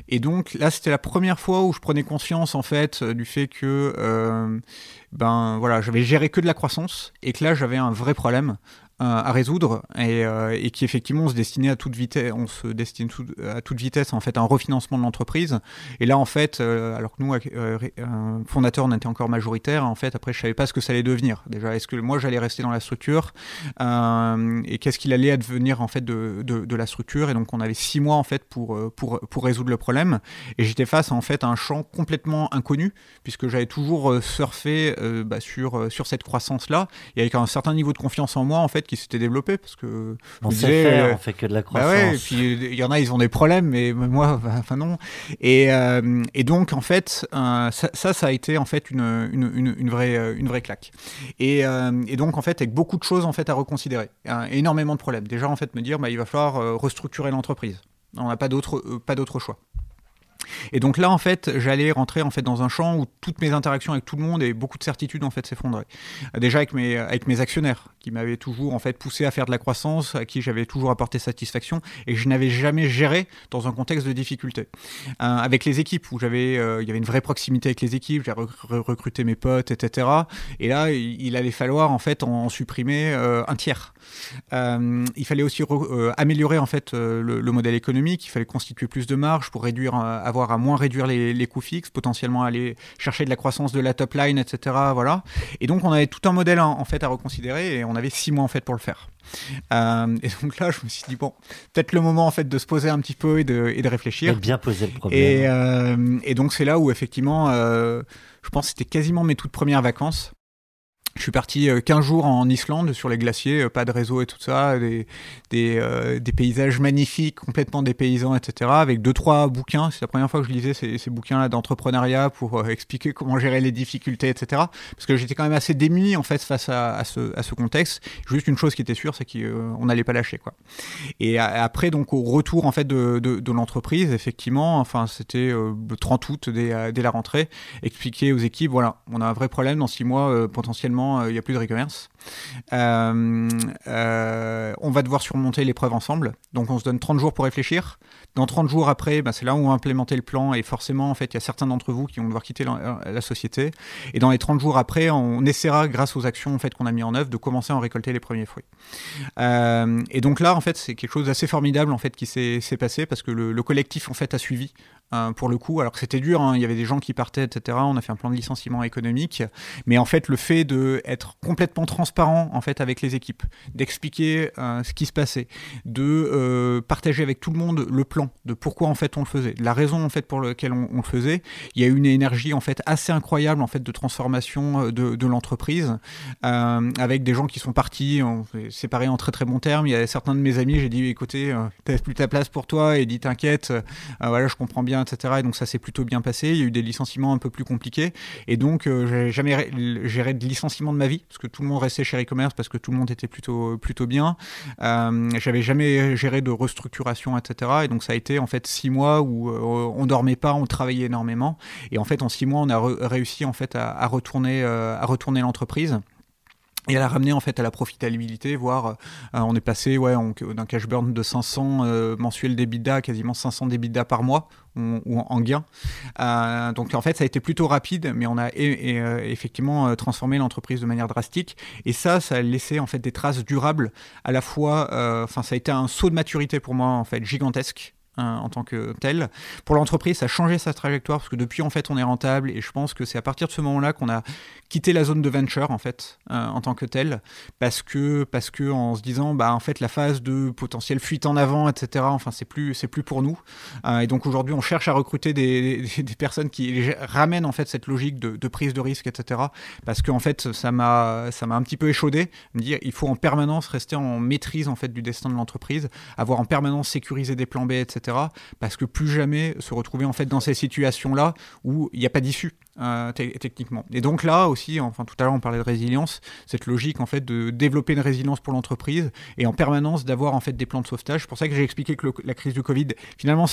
Et donc là, c'était la première fois où je prenais conscience en fait du fait que euh, ben voilà, j'avais géré que de la croissance et que là j'avais un vrai problème à résoudre et, euh, qui effectivement se destinait à toute vitesse, on se destine à toute vitesse en fait à un refinancement de l'entreprise. Et là en fait, euh, alors que nous, euh, fondateur, on était encore majoritaire, en fait après je savais pas ce que ça allait devenir. Déjà, est-ce que moi j'allais rester dans la structure euh, et qu'est-ce qu'il allait advenir en fait de, de, de, la structure? Et donc on avait six mois en fait pour pour pour résoudre le problème. Et j'étais face en fait à un champ complètement inconnu puisque j'avais toujours surfé bah, sur sur cette croissance là et avec un certain niveau de confiance en moi en fait qui s'était développé parce que On sait disais, faire, euh, on fait que de la bah croissance. ouais, et puis il y en a, ils ont des problèmes, mais moi, enfin non. Et, euh, et donc en fait, euh, ça, ça, ça a été en fait une, une, une, une vraie, euh, une vraie claque. Et, euh, et donc en fait, avec beaucoup de choses en fait à reconsidérer, Hein, énormément de problèmes. Déjà en fait, me dire, bah, il va falloir restructurer l'entreprise. On n'a pas d'autre, pas d'autre choix. Et donc là, en fait, j'allais rentrer en fait dans un champ où toutes mes interactions avec tout le monde et beaucoup de certitudes en fait s'effondraient. Déjà avec mes avec mes actionnaires qui m'avaient toujours en fait poussé à faire de la croissance, à qui j'avais toujours apporté satisfaction et que je n'avais jamais géré dans un contexte de difficulté. Euh, avec les équipes où j'avais euh, il y avait une vraie proximité avec les équipes, re- recruté mes potes, etc. Et là, il, allait falloir en fait en, supprimer euh, un tiers. Il fallait aussi re- améliorer en fait le, le modèle économique. Il fallait constituer plus de marge pour réduire, euh, avoir à moins réduire les, les coûts fixes, potentiellement aller chercher de la croissance de la top line, etc. Voilà. Et donc on avait tout un modèle en, en fait à reconsidérer et on avait six mois en fait pour le faire. Euh, et donc là, je me suis dit bon, peut-être le moment en fait de se poser un petit peu et de, et de réfléchir. Et bien poser le problème. Et, euh, et donc c'est là où effectivement, euh, je pense que c'était quasiment mes toutes premières vacances. Je suis parti euh, 15 jours en Islande sur les glaciers, euh, pas de réseau et tout ça, des, des, euh, paysages magnifiques, complètement dépaysants, etc. Avec deux trois bouquins. C'est la première fois que je lisais ces, bouquins-là d'entrepreneuriat pour euh, expliquer comment gérer les difficultés, etc. Parce que j'étais quand même assez démuni en fait face à, ce, à ce contexte. Juste une chose qui était sûre, c'est qu'on n'allait pas lâcher quoi. Et après donc au retour en fait de, de, l'entreprise, effectivement, enfin c'était euh, le 30 août dès, euh, dès la rentrée, expliquer aux équipes voilà, on a un vrai problème dans six mois euh, potentiellement euh, il n'y a plus de e-commerce. Euh, euh, on va devoir surmonter l'épreuve ensemble. Donc on se donne 30 jours pour réfléchir. Dans 30 jours après, bah, c'est là où on va implémenter le plan et forcément en fait il y a certains d'entre vous qui vont devoir quitter la, la société. Et dans les 30 jours après, on essaiera grâce aux actions qu'on a mis en œuvre de commencer à en récolter les premiers fruits. Euh, et donc là en fait c'est quelque chose d'assez formidable en fait qui s'est passé parce que le, le collectif en fait a suivi euh, pour le coup, alors que c'était dur, hein, il y avait des gens qui partaient, etc. On a fait un plan de licenciement économique, mais en fait, le fait de être complètement transparent en fait avec les équipes, d'expliquer euh, ce qui se passait, de euh, partager avec tout le monde le plan de pourquoi en fait on le faisait, la raison en fait pour laquelle on, le faisait. Il y a eu une énergie en fait assez incroyable en fait de transformation euh, de, l'entreprise, avec des gens qui sont partis, séparés en très très bons termes. Il y a certains de mes amis, j'ai dit écoutez, t'as plus ta place pour toi, et dit t'inquiète, voilà, je comprends bien etc. Et donc ça s'est plutôt bien passé. Il y a eu des licenciements un peu plus compliqués. Et donc j'ai jamais ré- géré de licenciement de ma vie, parce que tout le monde restait chez e-commerce, parce que tout le monde était plutôt, plutôt bien. Euh, J'avais jamais géré de restructuration, etc. Et donc ça a été en fait six mois où euh, on dormait pas, on travaillait énormément. Et en fait en six mois on a réussi en fait à, à retourner, euh, à retourner l'entreprise et à la ramener en fait à la profitabilité, voire euh, on est passé ouais, d'un cash burn de 500 euh, mensuels d'EBITDA quasiment 500 d'EBITDA par mois ou, en gain. Euh, donc en fait ça a été plutôt rapide, mais on a euh, effectivement transformé l'entreprise de manière drastique. Et ça, ça a laissé en fait des traces durables. À la fois, enfin ça a été un saut de maturité pour moi en fait gigantesque hein, en tant que tel. Pour l'entreprise, ça a changé sa trajectoire parce que depuis, en fait, on est rentable et je pense que c'est à partir de ce moment-là qu'on a quitté la zone de venture, en fait, euh, en tant que tel, parce que, parce que en se disant, bah, en fait, la phase de potentielle fuite en avant, etc., enfin, c'est plus, c'est plus pour nous. Euh, et donc aujourd'hui, on cherche à recruter des, des, personnes qui ramènent, en fait, cette logique de, prise de risque, etc., parce que, en fait, ça m'a, ça m'a un petit peu échaudé, me dire, il faut en permanence rester en maîtrise, en fait, du destin de l'entreprise, avoir en permanence sécurisé des plans B, etc., parce que plus jamais se retrouver en fait dans ces situations-là où il n'y a pas d'issue euh, techniquement. Et donc là aussi, enfin tout à l'heure on parlait de résilience, cette logique en fait de développer une résilience pour l'entreprise et en permanence d'avoir en fait des plans de sauvetage. C'est pour ça que j'ai expliqué que la crise du Covid finalement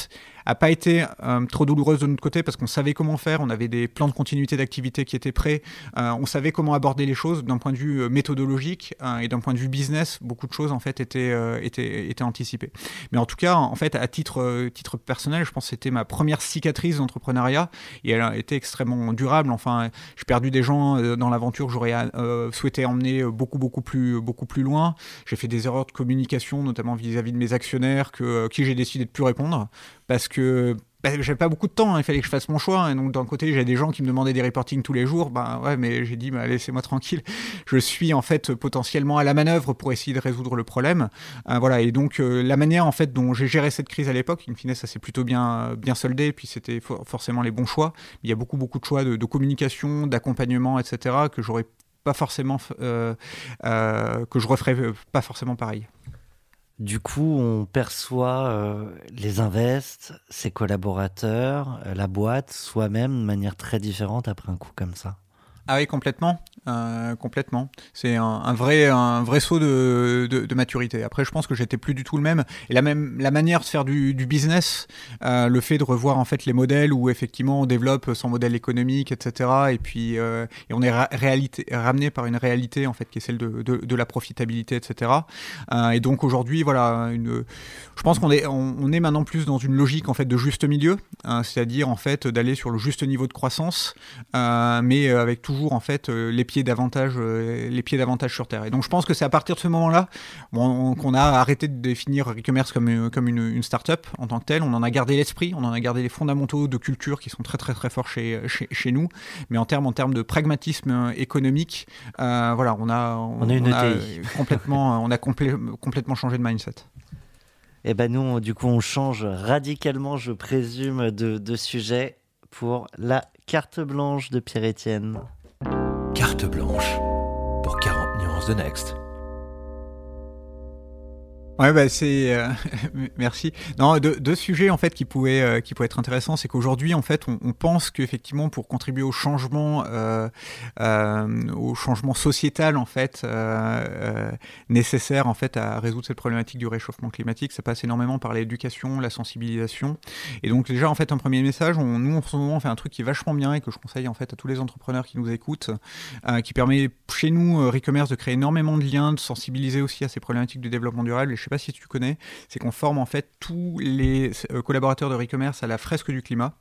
a pas été euh, trop douloureuse de notre côté parce qu'on savait comment faire, on avait des plans de continuité d'activité qui étaient prêts, euh, on savait comment aborder les choses d'un point de vue méthodologique et d'un point de vue business, beaucoup de choses en fait étaient, étaient, étaient anticipées. Mais en tout cas, en fait, à titre, titre personnel, je pense que c'était ma première cicatrice d'entrepreneuriat et elle a été extrêmement durable. Enfin, j'ai perdu des gens euh, dans l'aventure que j'aurais euh, souhaité emmener beaucoup, beaucoup plus, beaucoup plus loin. J'ai fait des erreurs de communication, notamment vis-à-vis -vis de mes actionnaires, que, qui j'ai décidé de plus répondre parce que bah, j'avais pas beaucoup de temps, hein, il fallait que je fasse mon choix. Et donc d'un côté, j'avais des gens qui me demandaient des reportings tous les jours. Ben ouais, mais j'ai dit, bah, laissez-moi tranquille. Je suis en fait potentiellement à la manœuvre pour essayer de résoudre le problème. Euh, voilà. Et donc euh, la manière en fait dont j'ai géré cette crise à l'époque, in fine, ça s'est plutôt bien bien soldé. Puis c'était for forcément les bons choix. Il y a beaucoup beaucoup de choix de, de communication, d'accompagnement, etc. que j'aurais pas forcément que je referais pas forcément pareil. Du coup, on perçoit les invests, ses collaborateurs, la boîte, soi-même de manière très différente après un coup comme ça. Ah oui, complètement. Euh, complètement. C'est un, vrai, un vrai saut de, de, maturité. Après, je pense que j'étais plus du tout le même. Et la même, la manière de faire du, du business, euh, le fait de revoir en fait les modèles où effectivement on développe son modèle économique, etc. Et puis euh, et on est réalité, ramené par une réalité en fait qui est celle de, de la profitabilité, etc. et donc aujourd'hui, voilà, une, je pense qu'on est, on, est maintenant plus dans une logique en fait de juste milieu, hein, c'est-à-dire en fait d'aller sur le juste niveau de croissance, mais avec toujours en fait les pieds davantage, euh, les pieds davantage sur terre. Et donc je pense que c'est à partir de ce moment-là qu'on a arrêté de définir e-commerce comme, euh, comme une, une start-up en tant que telle. On en a gardé l'esprit, on en a gardé les fondamentaux de culture qui sont très très très forts chez, chez, nous. Mais en termes en termes de pragmatisme euh, économique, voilà, on a, on, une a complètement, on a complètement changé de mindset. Et eh ben nous, du coup, on change radicalement, je présume, de, de sujet pour la carte blanche de Pierre-Étienne. Carte blanche pour 40 nuances de Next. Ouais, bah c'est euh, merci. Non, deux, deux, sujets en fait qui pouvaient euh, qui pouvaient être intéressants, c'est qu'aujourd'hui en fait on, pense qu'effectivement pour contribuer au changement euh, au changement sociétal en fait nécessaire en fait à résoudre cette problématique du réchauffement climatique, ça passe énormément par l'éducation, la sensibilisation. Et donc déjà en fait un premier message, on, nous en ce moment on fait un truc qui est vachement bien et que je conseille en fait à tous les entrepreneurs qui nous écoutent, qui permet chez nous Recommerce de créer énormément de liens, de sensibiliser aussi à ces problématiques du développement durable. Sais pas si tu connais, c'est qu'on forme en fait tous les euh, collaborateurs de e-commerce à la fresque du climat,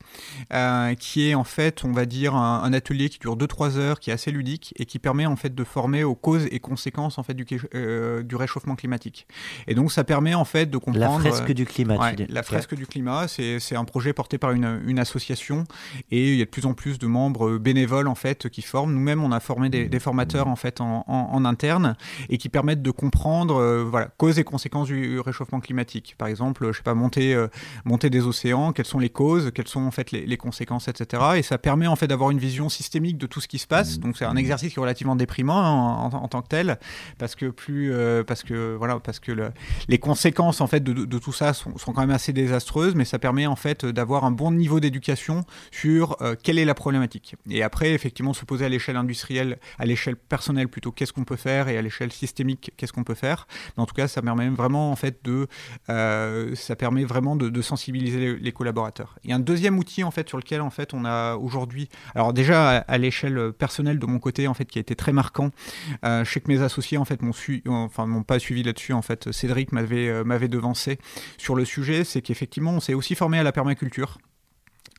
euh, qui est en fait, on va dire, un, atelier qui dure 2-3 heures, qui est assez ludique et qui permet en fait de former aux causes et conséquences en fait du, euh, du réchauffement climatique. Et donc ça permet en fait de comprendre... La fresque du climat. la fresque du climat, c'est un projet porté par une, une, association et il y a de plus en plus de membres bénévoles en fait qui forment. Nous-mêmes, on a formé des, des, formateurs en fait en, en, interne et qui permettent de comprendre voilà causes et conséquences du réchauffement climatique. Par exemple, je sais pas, monter, euh, monter des océans, quelles sont les causes, quelles sont en fait les, conséquences, etc. Et ça permet en fait d'avoir une vision systémique de tout ce qui se passe. Donc c'est un exercice qui est relativement déprimant hein, en, tant que tel, parce que plus, euh, parce que voilà, parce que le, les conséquences en fait de, tout ça sont, sont, quand même assez désastreuses, mais ça permet en fait d'avoir un bon niveau d'éducation sur euh, quelle est la problématique. Et après, effectivement, se poser à l'échelle industrielle, à l'échelle personnelle plutôt, qu'est-ce qu'on peut faire, et à l'échelle systémique, qu'est-ce qu'on peut faire. Mais en tout cas, ça permet vraiment vraiment en fait de, euh, ça permet vraiment de, sensibiliser les, collaborateurs. Il y a un deuxième outil en fait sur lequel en fait on a aujourd'hui, alors déjà à, l'échelle personnelle de mon côté en fait qui a été très marquant. Euh, je sais que mes associés en fait m'ont enfin m'ont pas suivi là-dessus en fait. Cédric m'avait euh, m'avait devancé sur le sujet, c'est qu'effectivement on s'est aussi formé à la permaculture.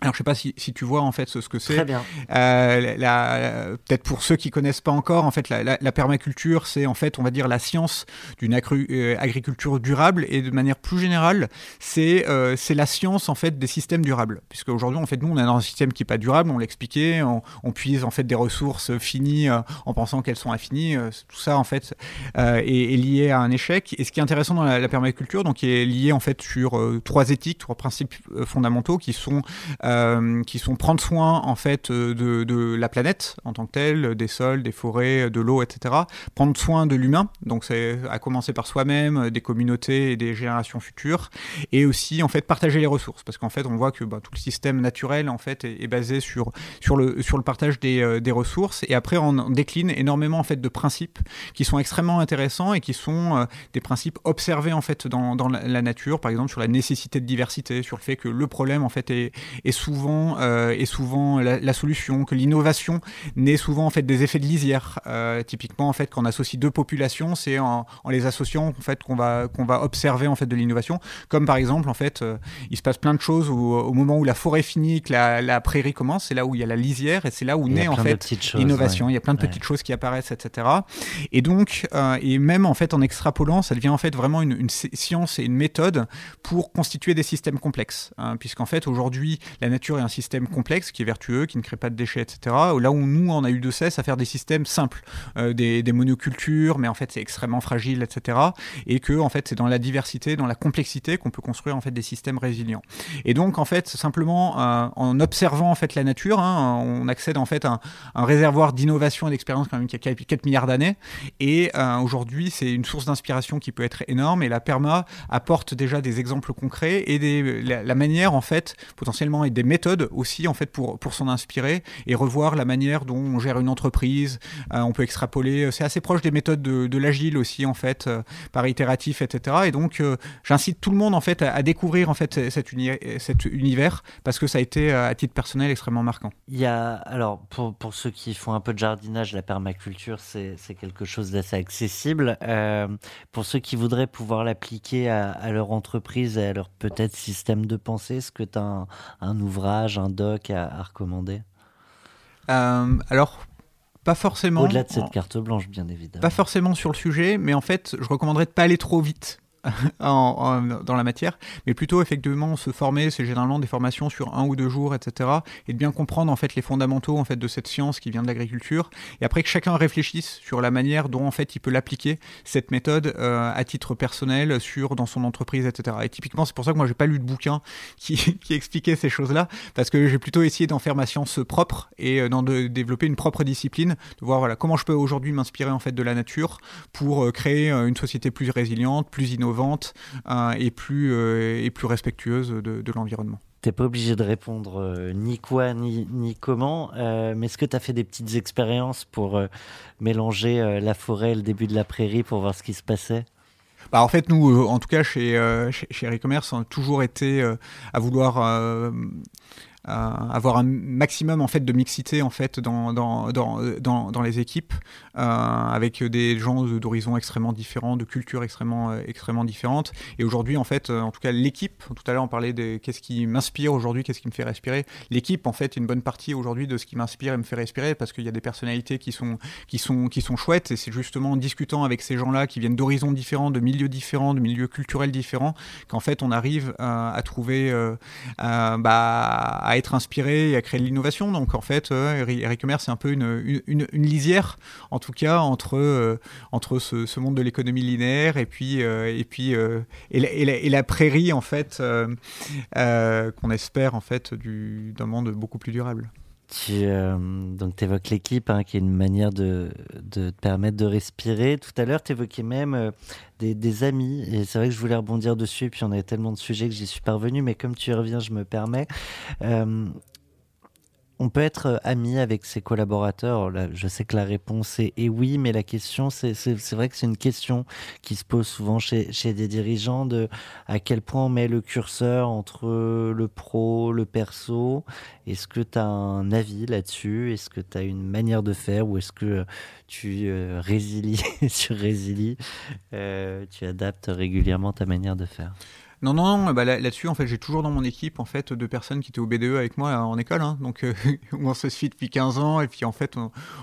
Alors je sais pas si, si, tu vois en fait ce, que c'est. Très bien. Euh, Peut-être pour ceux qui connaissent pas encore, en fait, la, permaculture, c'est en fait, on va dire, la science d'une euh, agriculture durable et de manière plus générale, c'est euh, c'est la science en fait des systèmes durables. Puisque aujourd'hui, en fait, nous, on est dans un système qui est pas durable, on l'expliquait, on, on, puise en fait des ressources finies en pensant qu'elles sont infinies. Tout ça en fait est, est, lié à un échec. Et ce qui est intéressant dans la, permaculture, donc, qui est lié en fait sur trois éthiques, trois principes fondamentaux qui sont euh, qui sont prendre soin en fait euh, de, la planète en tant que telle, des sols, des forêts, de l'eau, etc. Prendre soin de l'humain, donc c'est à commencer par soi-même, des communautés et des générations futures, et aussi en fait partager les ressources, parce qu'en fait on voit que bah, tout le système naturel en fait est, basé sur sur le sur le partage des, euh, des ressources, et après on décline énormément en fait de principes qui sont extrêmement intéressants et qui sont des principes observés en fait dans, dans la, nature, par exemple sur la nécessité de diversité, sur le fait que le problème en fait est souvent, euh, est souvent la, solution, que l'innovation naît souvent en fait des effets de lisière. Euh, typiquement, en fait, quand on associe deux populations, c'est en, en, les associant en fait qu'on va qu'on va observer en fait de l'innovation. Comme par exemple, en fait, euh, il se passe plein de choses où, au moment où la forêt finit, que la, la prairie commence, c'est là où il y a la lisière et c'est là où naît en fait l'innovation. Ouais. Il y a plein de petites choses qui apparaissent, etc. Et donc, euh, et même en fait en extrapolant, ça devient en fait vraiment une, une science et une méthode pour constituer des systèmes complexes, hein, puisqu'en fait aujourd'hui la la nature est un système complexe qui est vertueux, qui ne crée pas de déchets, etc. Là où nous, on a eu de cesse à faire des systèmes simples, des, des, monocultures, mais en fait c'est extrêmement fragile, etc. Et que en fait c'est dans la diversité, dans la complexité qu'on peut construire en fait des systèmes résilients. Et donc en fait simplement en observant en fait la nature, hein, on accède en fait à un, réservoir d'innovation et d'expérience quand même qui a 4 milliards d'années. Et aujourd'hui c'est une source d'inspiration qui peut être énorme. Et la perma apporte déjà des exemples concrets et des, la, manière en fait potentiellement des méthodes aussi en fait pour pour s'en inspirer et revoir la manière dont on gère une entreprise. Euh, on peut extrapoler. C'est assez proche des méthodes de, l'agile aussi en fait euh, par itératif etc. Et donc euh, j'incite tout le monde en fait à, découvrir en fait cet, univers parce que ça a été à titre personnel extrêmement marquant. Il y a alors pour, pour ceux qui font un peu de jardinage, la permaculture c'est quelque chose d'assez accessible. pour ceux qui voudraient pouvoir l'appliquer à, leur entreprise et à leur peut-être système de pensée Est-ce que tu as un, ouvrage, un doc à, recommander euh, Alors, pas forcément. Au-delà de cette carte blanche, bien évidemment. Pas forcément sur le sujet, mais en fait, je recommanderais de pas aller trop vite. dans la matière, mais plutôt effectivement se former, c'est généralement des formations sur un ou deux jours, etc. Et de bien comprendre en fait les fondamentaux en fait de cette science qui vient de l'agriculture. Et après que chacun réfléchisse sur la manière dont en fait il peut l'appliquer cette méthode euh, à titre personnel sur dans son entreprise, etc. Et typiquement c'est pour ça que moi j'ai pas lu de bouquin qui, qui expliquait ces choses-là, parce que j'ai plutôt essayé d'en faire ma science propre et euh, d'en de développer une propre discipline, de voir voilà comment je peux aujourd'hui m'inspirer en fait de la nature pour euh, créer une société plus résiliente, plus innovante vente euh, et, plus, euh, et plus respectueuse de, de l'environnement. T'es pas obligé de répondre euh, ni quoi ni, ni comment, mais est-ce que tu as fait des petites expériences pour mélanger la forêt et le début de la prairie pour voir ce qui se passait? Bah en fait, nous, en tout cas, chez, chez, chez e-commerce, on a toujours été à vouloir avoir un maximum en fait de mixité en fait dans, dans, dans, dans, les équipes euh, avec des gens d'horizons extrêmement différents, de cultures extrêmement euh, extrêmement différentes. Et aujourd'hui en fait, euh, en tout cas l'équipe. Tout à l'heure on parlait de qu'est-ce qui m'inspire aujourd'hui, qu'est-ce qui me fait respirer. L'équipe en fait une bonne partie aujourd'hui de ce qui m'inspire et me fait respirer parce qu'il y a des personnalités qui sont qui sont qui sont chouettes et c'est justement en discutant avec ces gens-là qui viennent d'horizons différents, de milieux différents, de milieux culturels différents qu'en fait on arrive à trouver bah, être inspiré et à créer de l'innovation. Donc en fait, euh, Eric c'est un peu une, une, lisière, en tout cas, entre, euh, entre ce, monde de l'économie linéaire et puis, euh, et, puis et la, prairie, en fait, qu'on espère, en fait, d'un monde beaucoup plus durable. Tu euh, donc évoques l'équipe, hein, qui est une manière de, te permettre de respirer. Tout à l'heure, tu évoquais même euh, des, amis, et c'est vrai que je voulais rebondir dessus, puis on avait tellement de sujets que j'y suis parvenu, mais comme tu y reviens, je me permets. Euh, on peut être euh, ami avec ses collaborateurs. Je sais que la réponse est, oui, mais la question, c'est vrai que c'est une question qui se pose souvent chez, des dirigeants de à quel point on met le curseur entre le pro, le perso. Est-ce que tu as un avis là-dessus? Est-ce que tu as une manière de faire? Ou est-ce que tu euh, résilies euh, Tu adaptes régulièrement ta manière de faire? Non, non, non bah là-dessus, en fait, j'ai toujours dans mon équipe en fait deux personnes qui étaient au BDE avec moi en école, hein, donc euh, on se suit depuis 15 ans et puis en fait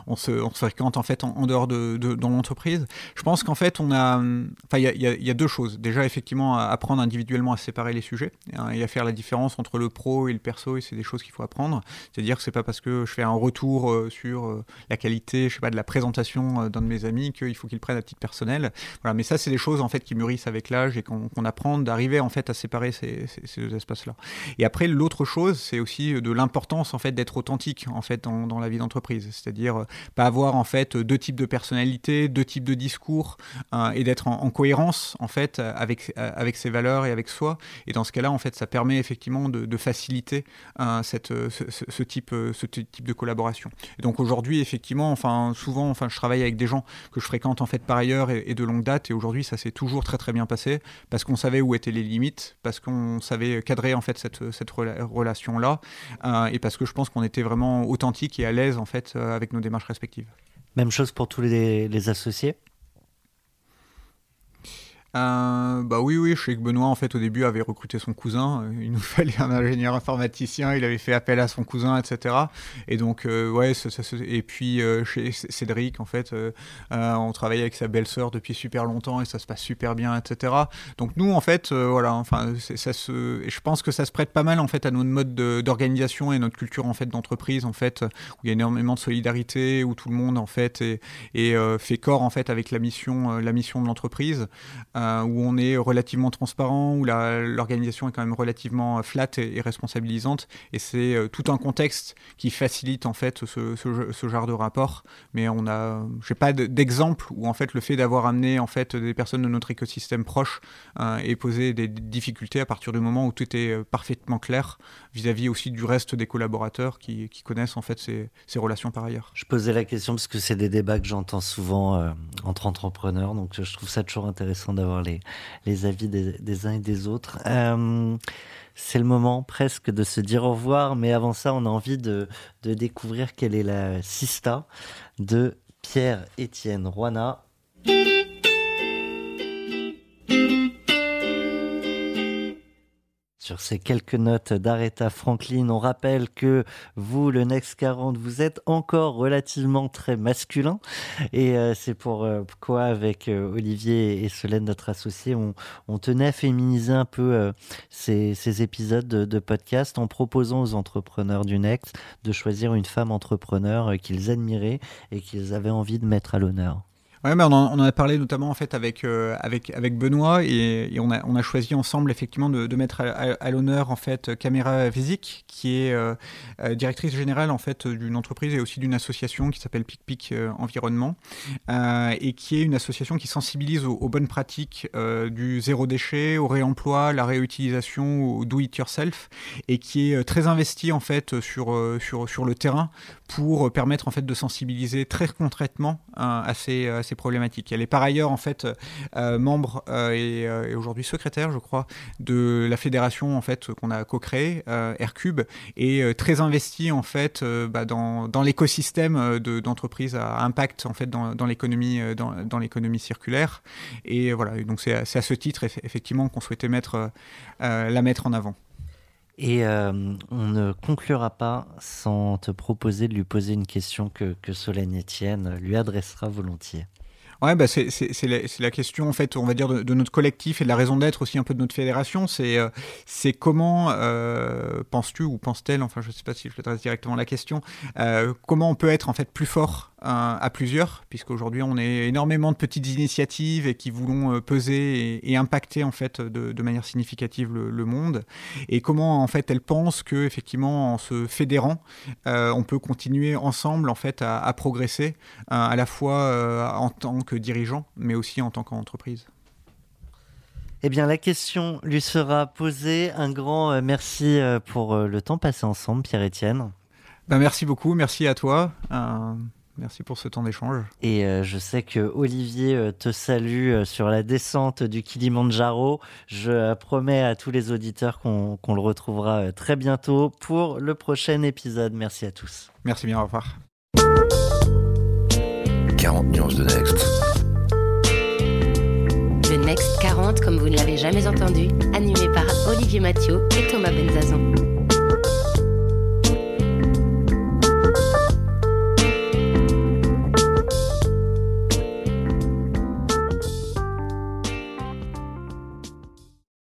on, se, on fréquente en fait en, dehors de, dans l'entreprise. Je pense qu'en fait il y, a, deux choses. Déjà effectivement apprendre individuellement à séparer les sujets hein, et à faire la différence entre le pro et le perso et c'est des choses qu'il faut apprendre. C'est-à-dire que c'est pas parce que je fais un retour euh, sur euh, la qualité, je sais pas, de la présentation d'un de mes amis qu'il faut qu'il prenne à titre personnel. Voilà, mais ça c'est des choses en fait qui mûrissent avec l'âge et qu'on apprend d'arriver en fait à séparer ces, deux espaces-là. Et après, l'autre chose, c'est aussi de l'importance en fait d'être authentique en fait dans, la vie d'entreprise, c'est-à-dire euh, pas avoir en fait deux types de personnalités, deux types de discours euh, et d'être en, cohérence en fait avec euh, avec ses valeurs et avec soi. Et dans ce cas-là, en fait, ça permet effectivement de, faciliter cette ce, type ce type de collaboration. Et donc aujourd'hui, effectivement, enfin souvent, enfin je travaille avec des gens que je fréquente en fait par ailleurs et, et de longue date. Et aujourd'hui, ça s'est toujours très très bien passé parce qu'on savait où étaient les limites, parce qu'on savait cadrer en fait cette, cette relation là, euh, et parce que je pense qu'on était vraiment authentique et à l'aise en fait euh, avec nos démarches respectives. Même chose pour tous les, les associés? Euh, bah oui, oui, je sais que Benoît, en fait, au début, avait recruté son cousin. Euh, il nous fallait un ingénieur informaticien, il avait fait appel à son cousin, etc. Et donc, euh, ouais, et puis chez Cédric, en fait, on travaillait avec sa belle-sœur depuis super longtemps et ça se passe super bien, etc. Donc nous, en fait, voilà, enfin, ça se, je pense que ça se prête pas mal, en fait, à notre mode d'organisation et notre culture, en fait, d'entreprise, en fait, où il y a énormément de solidarité, où tout le monde, en fait, est, fait corps, en fait, avec la mission, la mission de l'entreprise. Euh, où on est relativement transparent, où l'organisation est quand même relativement euh, flat et, responsabilisante. Et c'est euh, tout un contexte qui facilite en fait ce, genre de rapport. Mais on a, j'ai pas d'exemple où en fait le fait d'avoir amené en fait des personnes de notre écosystème proche et posé des difficultés à partir du moment où tout est parfaitement clair vis-à-vis aussi du reste des collaborateurs qui, qui connaissent en fait ces, ces, relations par ailleurs. Je posais la question parce que c'est des débats que j'entends souvent entre entrepreneurs, donc je trouve ça toujours intéressant d'avoir les, avis des, uns et des autres. Euh, c'est le moment presque de se dire au revoir, mais avant ça, on a envie de, découvrir quelle est la sista de Pierre-Étienne Roina. Sur ces quelques notes d'Aretha Franklin, on rappelle que vous, le Next 40, vous êtes encore relativement très masculin. Et euh, c'est pour euh, avec euh, Olivier et Solène, notre associé, on, tenait à féminiser un peu ces, épisodes de, de, podcast en proposant aux entrepreneurs du Next de choisir une femme entrepreneur qu'ils admiraient et qu'ils avaient envie de mettre à l'honneur. Ouais, mais on en, a parlé notamment en fait avec euh, avec avec Benoît et, on a on a choisi ensemble effectivement de, mettre à, l'honneur en fait Caméra Physique qui est euh, euh, directrice générale en fait d'une entreprise et aussi d'une association qui s'appelle Pic Pic Environnement et qui est une association qui sensibilise aux, bonnes pratiques du zéro déchet, au réemploi, la réutilisation, au do it yourself et qui est très investie en fait sur sur sur le terrain pour permettre en fait de sensibiliser très concrètement à ces, à ces problématiques. Elle est par ailleurs en fait euh, membre euh, euh, et, aujourd'hui secrétaire, je crois, de la fédération en fait qu'on a co-créée, Aircube, et très investie en fait bah, dans, l'écosystème d'entreprises à impact en fait dans, l'économie dans, l'économie circulaire. Et voilà, donc c'est à, à, ce titre effectivement qu'on souhaitait mettre la mettre en avant. Et on ne conclura pas sans te proposer de lui poser une question que, que Solène Etienne lui adressera volontiers. Ouais, bah c'est la, la, question, en fait, on va dire, de, notre collectif et de la raison d'être aussi un peu de notre fédération. C'est euh, c'est comment euh, penses-tu ou pense-t-elle, enfin, je ne sais pas si je t'adresse directement la question, euh, comment on peut être en fait plus fort à plusieurs, puisqu'aujourd'hui on est énormément de petites initiatives et qui voulons peser et, impacter en fait de, de manière significative le, monde. Et comment en fait elle pense que effectivement en se fédérant, on peut continuer ensemble en fait à, à progresser à la fois en tant que dirigeant, mais aussi en tant qu'entreprise. Eh bien, la question lui sera posée. Un grand euh, merci euh, pour euh, le temps passé ensemble, Pierre-Étienne. Ben, merci beaucoup, merci à toi. Merci pour ce temps d'échange. Et je sais que Olivier te salue sur la descente du Kilimanjaro. Je promets à tous les auditeurs qu'on le retrouvera très bientôt pour le prochain épisode. Merci à tous. Merci bien, au revoir. 40 nuances de Next. Le Next 40, comme vous ne l'avez jamais entendu, animé par Olivier Mathieu et Thomas Benzazan.